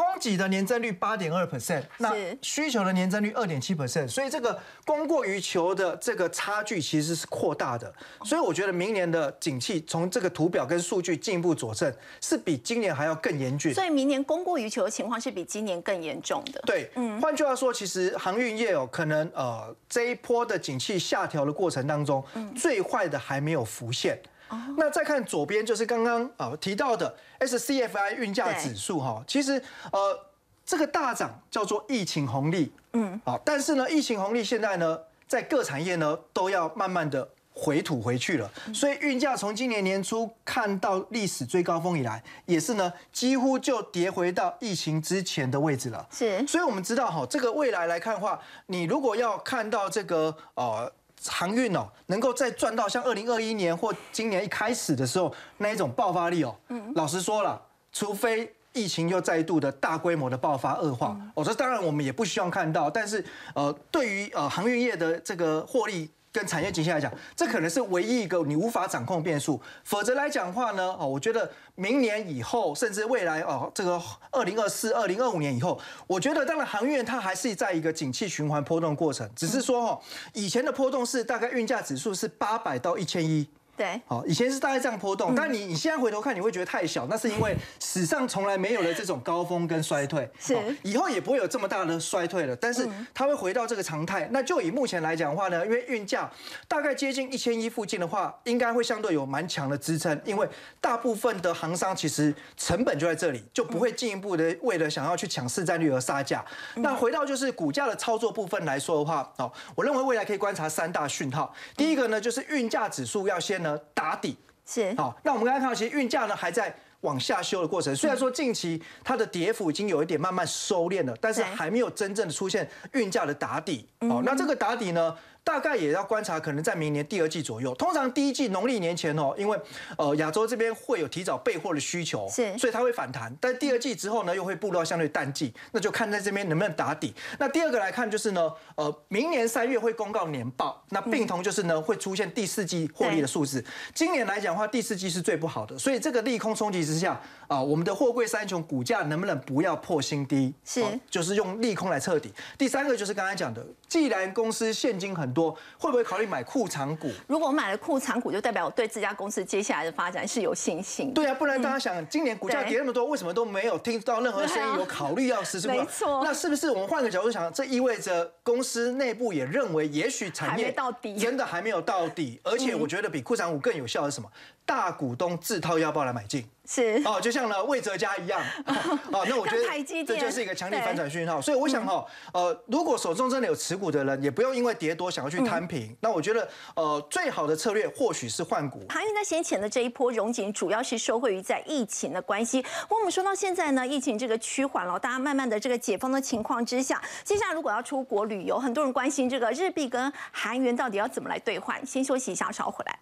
供给的年增率八点二 percent，那需求的年增率二点七 percent，所以这个供过于求的这个差距其实是扩大的。所以我觉得明年的景气从这个图表跟数据进一步佐证，是比今年还要更严峻。所以明年供过于求的情况是比今年更严重的。对，嗯，换句话说，其实航运业哦，可能呃这一波的景气下调的过程当中，最坏的还没有浮现。那再看左边，就是刚刚啊提到的 SCFI 运价指数哈，其实呃这个大涨叫做疫情红利，嗯，啊，但是呢疫情红利现在呢在各产业呢都要慢慢的回吐回去了，所以运价从今年年初看到历史最高峰以来，也是呢几乎就跌回到疫情之前的位置了，是，所以我们知道哈，这个未来来看的话，你如果要看到这个呃。航运哦，能够再赚到像二零二一年或今年一开始的时候那一种爆发力哦，嗯，老实说了，除非疫情又再度的大规模的爆发恶化，我说当然我们也不希望看到，但是呃，对于呃航运业的这个获利。跟产业景气来讲，这可能是唯一一个你无法掌控变数。否则来讲话呢，哦，我觉得明年以后，甚至未来哦，这个二零二四、二零二五年以后，我觉得当然航运它还是在一个景气循环波动过程，只是说哦，以前的波动是大概运价指数是八百到一千一。对，好，以前是大概这样波动，但你你现在回头看，你会觉得太小，那是因为史上从来没有了这种高峰跟衰退，是，以后也不会有这么大的衰退了，但是它会回到这个常态。那就以目前来讲的话呢，因为运价大概接近一千一附近的话，应该会相对有蛮强的支撑，因为大部分的行商其实成本就在这里，就不会进一步的为了想要去抢市占率而杀价。那回到就是股价的操作部分来说的话，哦，我认为未来可以观察三大讯号，第一个呢就是运价指数要先呢。打底是好，那我们刚才看到，其实运价呢还在往下修的过程。虽然说近期它的跌幅已经有一点慢慢收敛了，但是还没有真正的出现运价的打底。哦，那这个打底呢，大概也要观察，可能在明年第二季左右。通常第一季农历年前哦，因为呃亚洲这边会有提早备货的需求，是所以它会反弹。但第二季之后呢，又会步入到相对淡季，那就看在这边能不能打底。那第二个来看就是呢，呃，明年三月会公告年报，那并同就是呢会出现第四季获利的数字。今年来讲的话，第四季是最不好的，所以这个利空冲击之下啊，我们的货柜三雄股价能不能不要破新低？是哦就是用利空来彻底。第三个就是刚才讲的，既然公司现金很多，会不会考虑买库藏股？如果我买了库藏股，就代表我对这家公司接下来的发展是有信心。对啊，不然大家想，今年股价跌那么多，为什么都没有听到任何声音有考虑要实施股？没错那是不是我们换个角度想，这意味着公司内部也认为，也许产业没到底真的还没有到底，而且我觉得比库藏股更有效的是什么？大股东自掏腰包来买进。是哦，就像呢魏哲家一样，哦，那我觉得这就是一个强力反转讯号。所以我想哈，呃，如果手中真的有持股的人，也不用因为跌多想要去摊平。那我觉得，呃，最好的策略或许是换股。航运在先前的这一波融景，主要是受惠于在疫情的关系。不过我们说到现在呢，疫情这个趋缓了，大家慢慢的这个解封的情况之下，接下来如果要出国旅游，很多人关心这个日币跟韩元到底要怎么来兑换。先休息一下，稍后回来。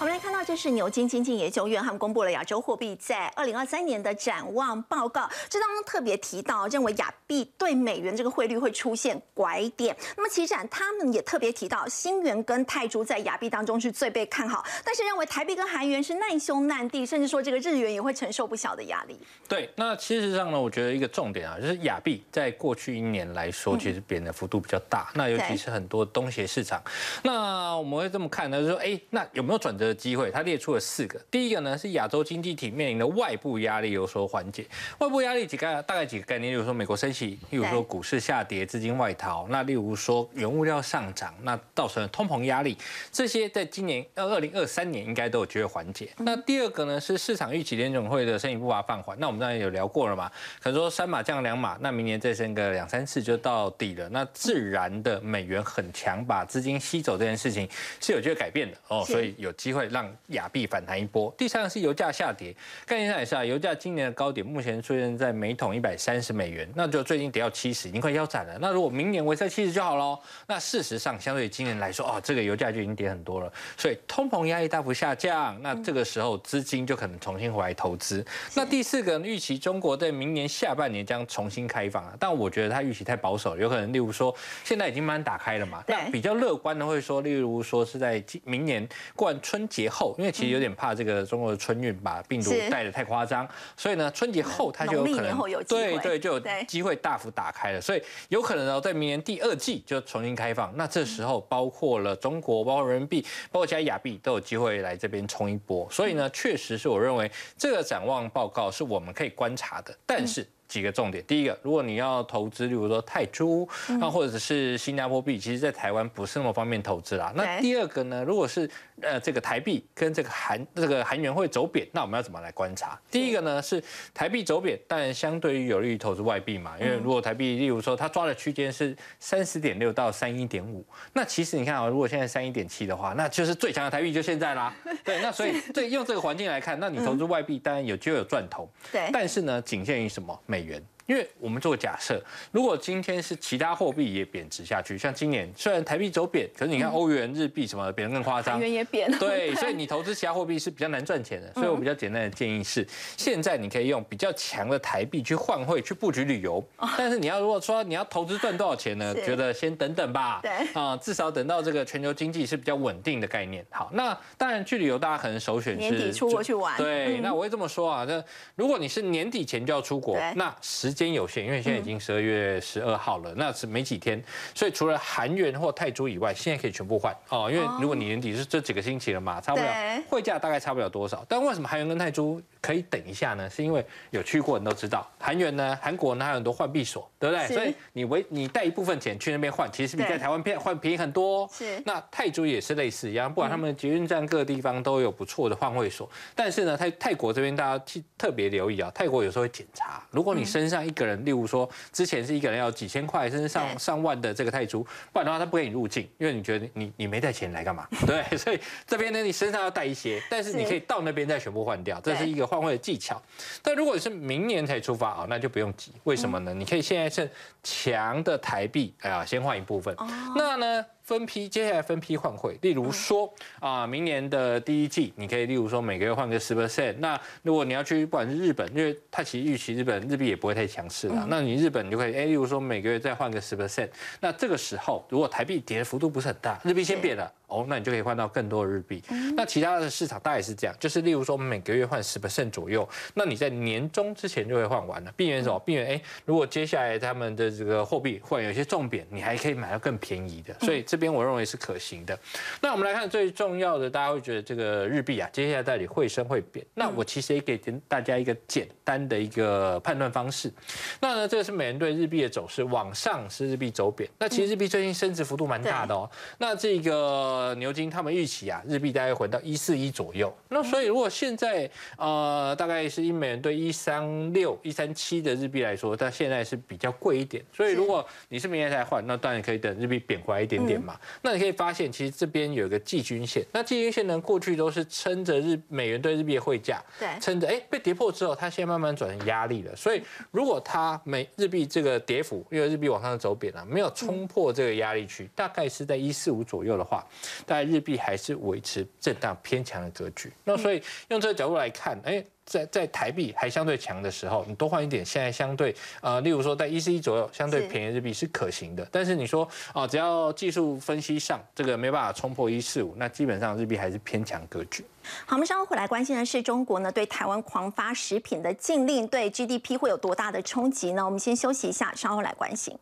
我们来看到，这是牛津经济研究院他们公布了亚洲货币在二零二三年的展望报告，这当中特别提到，认为亚币对美元这个汇率会出现拐点。那么其实展他们也特别提到，新元跟泰铢在亚币当中是最被看好，但是认为台币跟韩元是难兄难弟，甚至说这个日元也会承受不小的压力。对，那其实上呢，我觉得一个重点啊，就是亚币在过去一年来说，其实贬的幅度比较大。那尤其是很多东协市场，那我们会这么看呢，就是说，哎，那有没有转折机会？它列出了四个。第一个呢是亚洲经济体面临的外部压力有所缓解。外部压力几个大概几个概念，例如说美国升息，例如说股市下跌、资金外逃，那例如说原物料上涨，那造成了通膨压力，这些在今年呃二零二三年应该都有机会缓解。那第二个呢是市场预期联总会的升息步伐放缓。那我们刚才有聊过了嘛？可能说三码降两码，那明年再升个两三次就到底了。那自然的美元很强，把资金吸走这件事情是有机会改变的哦，所以有机会让亚币反弹一波。第三个是油价下跌，概念上也是啊，油价今年的高点目前出现在每桶一百三十美元，那就最近跌到七十，已经快腰斩了。那如果明年维持在七十就好喽。那事实上，相对于今年来说，哦，这个油价就已经跌很多了，所以通膨压力大幅下降，那这个时候资金就可能重新回来投资。那第四个，预期中国在明年下半年将重新开放啊，但我觉得它预期太保守，有可能例如说现在已经慢慢打开了嘛，那比较乐观的会说，例如说是在今明年过完春节后，因为其实有点怕这个中国的春运把病毒是带的太夸张，所以呢，春节后它就有可能对对就有对机会大幅打开了，所以有可能呢在明年第二季就重新开放。那这时候包括了中国、包括人民币、包括其他亚币都有机会来这边冲一波。所以呢，确实是我认为这个展望报告是我们可以观察的，但是。几个重点，第一个，如果你要投资，例如说泰铢，那或者是新加坡币，其实在台湾不是那么方便投资啦。那第二个呢，如果是呃这个台币跟这个韩这个韩元会走贬，那我们要怎么来观察？第一个呢是台币走贬，但相对于有利于投资外币嘛，因为如果台币，例如说它抓的区间是三十点六到三一点五，那其实你看啊，如果现在三一点七的话，那就是最强的台币就现在啦。对，那所以对用这个环境来看，那你投资外币当然有机会有赚头，对但是呢，仅限于什么美元。因为我们做假设，如果今天是其他货币也贬值下去，像今年虽然台币走贬，可是你看欧元、日币什么的贬得更夸张韩，元也贬 了，对，所以你投资其他货币是比较难赚钱的。所以我比较简单的建议是，现在你可以用比较强的台币去换汇去布局旅游，但是你要如果说你要投资赚多少钱呢？是觉得先等等吧。对啊，至少等到这个全球经济是比较稳定的概念。好，那当然去旅游，大家可能首选是年底出国去玩对，嗯那我会这么说啊，那如果你是年底前就要出国对，那时间有限，因为现在已经十二月十二号了，那是没几天，所以除了韩元或泰铢以外，现在可以全部换。哦，因为如果你年底是这几个星期了嘛，差不了对。汇价大概差不了多少。但为什么韩元跟泰铢可以等一下呢？是因为有去过人都知道，韩元呢，韩国呢还有很多换币所，对不对？所以你为你带一部分钱去那边换，其实比在台湾便换便宜很多、哦。是。那泰铢也是类似一样，不管他们捷运站各个地方都有不错的换汇所，但是呢，泰泰国这边大家去特别留意啊，泰国有时候会检查，如果你身上像一个人，例如说之前是一个人要几千块甚至上上万的这个泰铢，不然的话他不给你入境，因为你觉得你你没带钱来干嘛？对，所以这边呢你身上要带一些，但是你可以到那边再全部换掉，这是一个换汇的技巧。但如果你是明年才出发啊，那就不用急，为什么呢？你可以现在趁强的台币，哎呀，先换一部分。那呢？分批，接下来分批换汇。例如说啊，明年的第一季，你可以例如说每个月换个十 percent。那如果你要去不管是日本，因为它其实预期日本日币也不会太强势了，那你日本你就可以哎，例如说每个月再换个十 percent。那这个时候，如果台币跌的幅度不是很大，日币先贬了。哦，那你就可以换到更多的日币。那其他的市场大概是这样，就是例如说每个月换十 percent 左右，那你在年终之前就会换完了，避免什么？避免哎，如果接下来他们的这个货币忽然有些重贬，你还可以买到更便宜的。所以这边我认为是可行的。那我们来看最重要的，大家会觉得这个日币啊，接下来到底会升会贬？那我其实也给大家一个简单的一个判断方式。那呢，这个是美元对日币的走势，往上是日币走贬。那其实日币最近升值幅度蛮大的哦。那这个。呃，牛津他们预期啊，日币大概回到一四一左右。那所以如果现在呃，大概是一美元兑一三六、一三七的日币来说，它现在是比较贵一点。所以如果你是明年才换，那当然可以等日币贬回来一点点嘛。那你可以发现，其实这边有一个季均线。那季均线呢，过去都是撑着日美元对日币的汇价，对，撑着。哎，被跌破之后，它现在慢慢转成压力了。所以如果它美日币这个跌幅，因为日币往上走贬了，没有冲破这个压力区，大概是在一四五左右的话。大概日币还是维持震荡偏强的格局，那所以用这个角度来看，哎，在在台币还相对强的时候，你多换一点，现在相对呃，例如说在一四一左右，相对便宜日币是可行的。但是你说啊，只要技术分析上这个没办法冲破一四五，那基本上日币还是偏强格局。好，我们稍后回来关心的是中国呢对台湾狂发食品的禁令，对 GDP 会有多大的冲击呢？我们先休息一下，稍后来关心。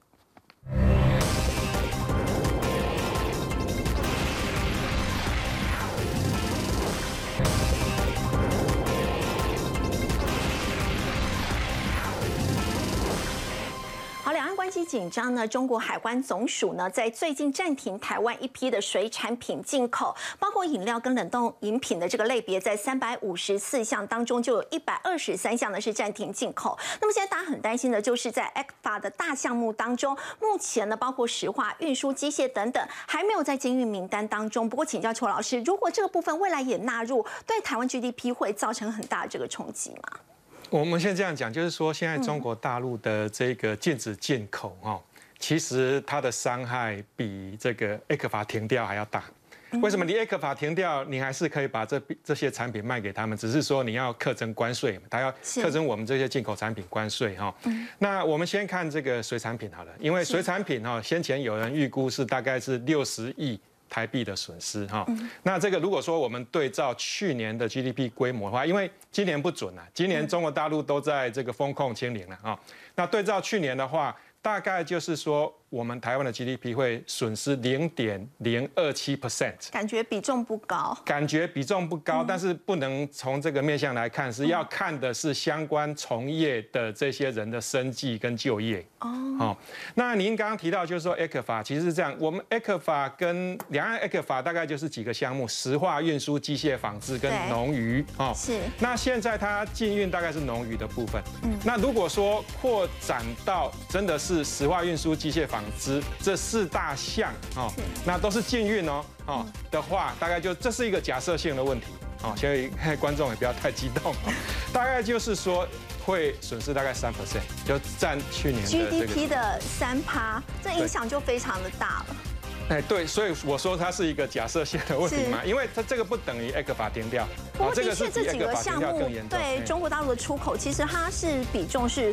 关系紧张呢，中国海关总署呢在最近暂停台湾一批的水产品进口，包括饮料跟冷冻饮品的这个类别，在三百五十四项当中，就有一百二十三项呢是暂停进口。那么现在大家很担心的就是在 ECFA 的大项目当中，目前呢包括石化、运输、机械等等，还没有在禁运名单当中。不过请教邱老师，如果这个部分未来也纳入，对台湾 GDP 会造成很大的这个冲击吗？我们现在这样讲，就是说，现在中国大陆的这个禁止进口哦，其实它的伤害比这个 A 克法停掉还要大。为什么你 A 克法停掉，你还是可以把这这些产品卖给他们？只是说你要课征关税，他要课征我们这些进口产品关税哈。那我们先看这个水产品好了，因为水产品哈，先前有人预估是大概是六十亿。台币的损失哈，那这个如果说我们对照去年的 GDP 规模的话，因为今年不准啊，今年中国大陆都在这个风控清零了啊，那对照去年的话，大概就是说。我们台湾的 GDP 会损失零点零二七 percent，感觉比重不高。感觉比重不高，但是不能从这个面向来看，是要看的是相关从业的这些人的生计跟就业。哦，好，那您刚刚提到就是说 e c 法其实是这样，我们 e c 法跟两岸 e c 法大概就是几个项目：石化、运输、机械、纺织跟农渔。哦，是。那现在它禁运大概是农渔的部分。嗯。那如果说扩展到真的是石化、运输、机械、纺织这四大项哦，那都是禁运哦，哦的话，大概就这是一个假设性的问题哦，所以观众也不要太激动，大概就是说会损失大概三 percent，就占去年 GDP 的三趴，这影响就非常的大了。哎，对，所以我说它是一个假设性的问题嘛，因为它这个不等于 A 克法停掉。不过的确这几个项目对中国大陆的出口，其实它是比重是